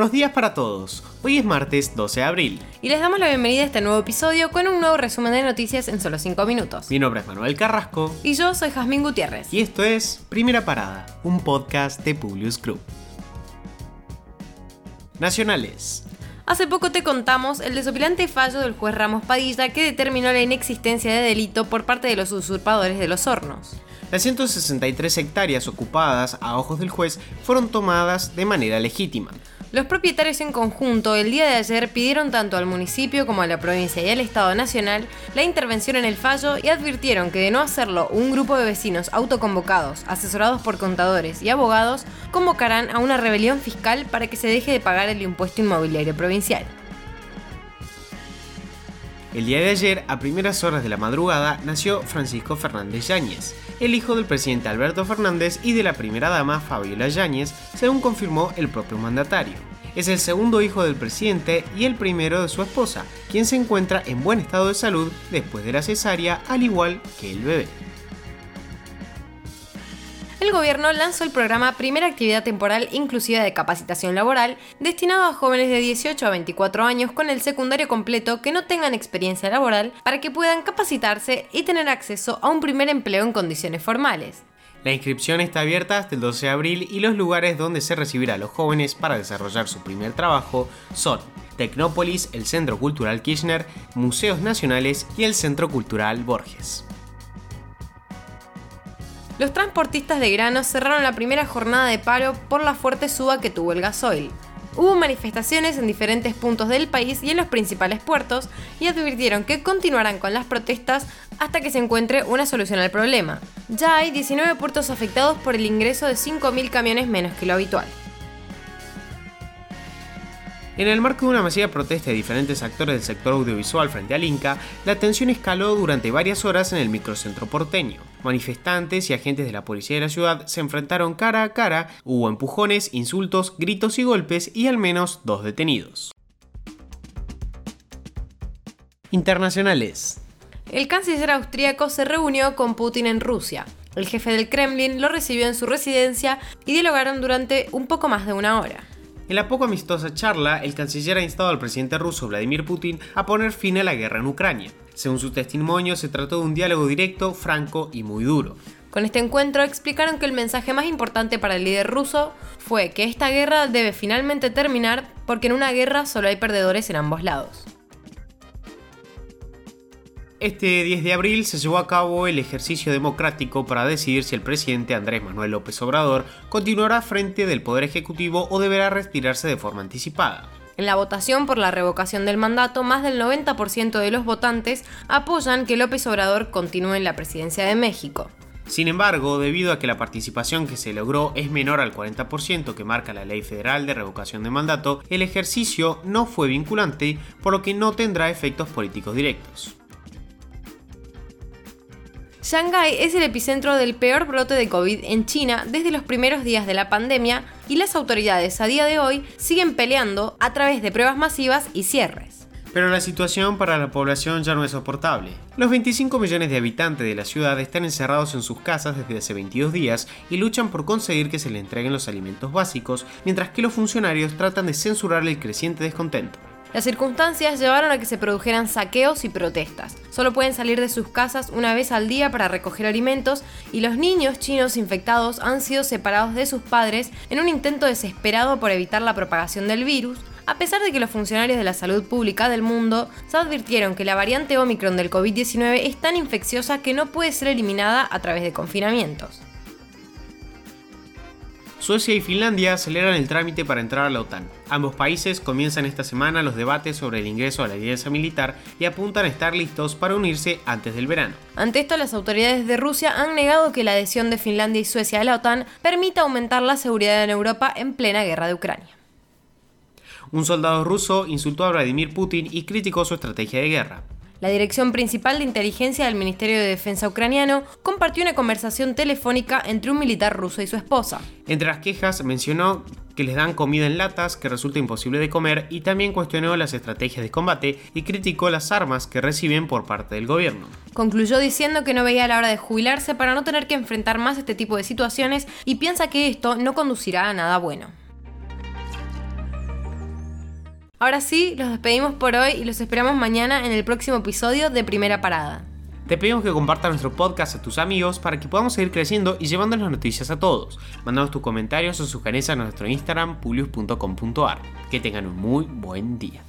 Buenos días para todos. Hoy es martes 12 de abril. Y les damos la bienvenida a este nuevo episodio con un nuevo resumen de noticias en solo 5 minutos. Mi nombre es Manuel Carrasco. Y yo soy Jazmín Gutiérrez. Y esto es Primera Parada, un podcast de Publius Group. Nacionales. Hace poco te contamos el desopilante fallo del juez Ramos Padilla que determinó la inexistencia de delito por parte de los usurpadores de los hornos. Las 163 hectáreas ocupadas a ojos del juez fueron tomadas de manera legítima. Los propietarios en conjunto el día de ayer pidieron tanto al municipio como a la provincia y al Estado Nacional la intervención en el fallo y advirtieron que de no hacerlo un grupo de vecinos autoconvocados, asesorados por contadores y abogados, convocarán a una rebelión fiscal para que se deje de pagar el impuesto inmobiliario provincial. El día de ayer, a primeras horas de la madrugada, nació Francisco Fernández Yáñez, el hijo del presidente Alberto Fernández y de la primera dama Fabiola Yáñez, según confirmó el propio mandatario. Es el segundo hijo del presidente y el primero de su esposa, quien se encuentra en buen estado de salud después de la cesárea, al igual que el bebé el gobierno lanzó el programa Primera Actividad Temporal Inclusiva de Capacitación Laboral, destinado a jóvenes de 18 a 24 años con el secundario completo que no tengan experiencia laboral para que puedan capacitarse y tener acceso a un primer empleo en condiciones formales. La inscripción está abierta hasta el 12 de abril y los lugares donde se recibirá a los jóvenes para desarrollar su primer trabajo son Tecnópolis, el Centro Cultural Kirchner, Museos Nacionales y el Centro Cultural Borges los transportistas de granos cerraron la primera jornada de paro por la fuerte suba que tuvo el gasoil. Hubo manifestaciones en diferentes puntos del país y en los principales puertos y advirtieron que continuarán con las protestas hasta que se encuentre una solución al problema. Ya hay 19 puertos afectados por el ingreso de 5.000 camiones menos que lo habitual. En el marco de una masiva protesta de diferentes actores del sector audiovisual frente al Inca, la tensión escaló durante varias horas en el microcentro porteño. Manifestantes y agentes de la policía de la ciudad se enfrentaron cara a cara, hubo empujones, insultos, gritos y golpes y al menos dos detenidos. Internacionales. El canciller austríaco se reunió con Putin en Rusia. El jefe del Kremlin lo recibió en su residencia y dialogaron durante un poco más de una hora. En la poco amistosa charla, el canciller ha instado al presidente ruso Vladimir Putin a poner fin a la guerra en Ucrania. Según su testimonio, se trató de un diálogo directo, franco y muy duro. Con este encuentro explicaron que el mensaje más importante para el líder ruso fue que esta guerra debe finalmente terminar porque en una guerra solo hay perdedores en ambos lados. Este 10 de abril se llevó a cabo el ejercicio democrático para decidir si el presidente Andrés Manuel López Obrador continuará frente del Poder Ejecutivo o deberá retirarse de forma anticipada. En la votación por la revocación del mandato, más del 90% de los votantes apoyan que López Obrador continúe en la presidencia de México. Sin embargo, debido a que la participación que se logró es menor al 40% que marca la Ley Federal de Revocación de Mandato, el ejercicio no fue vinculante, por lo que no tendrá efectos políticos directos. Shanghái es el epicentro del peor brote de COVID en China desde los primeros días de la pandemia y las autoridades a día de hoy siguen peleando a través de pruebas masivas y cierres. Pero la situación para la población ya no es soportable. Los 25 millones de habitantes de la ciudad están encerrados en sus casas desde hace 22 días y luchan por conseguir que se les entreguen los alimentos básicos, mientras que los funcionarios tratan de censurar el creciente descontento. Las circunstancias llevaron a que se produjeran saqueos y protestas. Solo pueden salir de sus casas una vez al día para recoger alimentos y los niños chinos infectados han sido separados de sus padres en un intento desesperado por evitar la propagación del virus, a pesar de que los funcionarios de la salud pública del mundo se advirtieron que la variante Omicron del COVID-19 es tan infecciosa que no puede ser eliminada a través de confinamientos. Suecia y Finlandia aceleran el trámite para entrar a la OTAN. Ambos países comienzan esta semana los debates sobre el ingreso a la alianza militar y apuntan a estar listos para unirse antes del verano. Ante esto, las autoridades de Rusia han negado que la adhesión de Finlandia y Suecia a la OTAN permita aumentar la seguridad en Europa en plena guerra de Ucrania. Un soldado ruso insultó a Vladimir Putin y criticó su estrategia de guerra. La Dirección Principal de Inteligencia del Ministerio de Defensa ucraniano compartió una conversación telefónica entre un militar ruso y su esposa. Entre las quejas mencionó que les dan comida en latas que resulta imposible de comer y también cuestionó las estrategias de combate y criticó las armas que reciben por parte del gobierno. Concluyó diciendo que no veía la hora de jubilarse para no tener que enfrentar más este tipo de situaciones y piensa que esto no conducirá a nada bueno. Ahora sí, los despedimos por hoy y los esperamos mañana en el próximo episodio de Primera Parada. Te pedimos que compartas nuestro podcast a tus amigos para que podamos seguir creciendo y llevando las noticias a todos. Mandanos tus comentarios o sugerencias a nuestro Instagram, pulius.com.ar. Que tengan un muy buen día.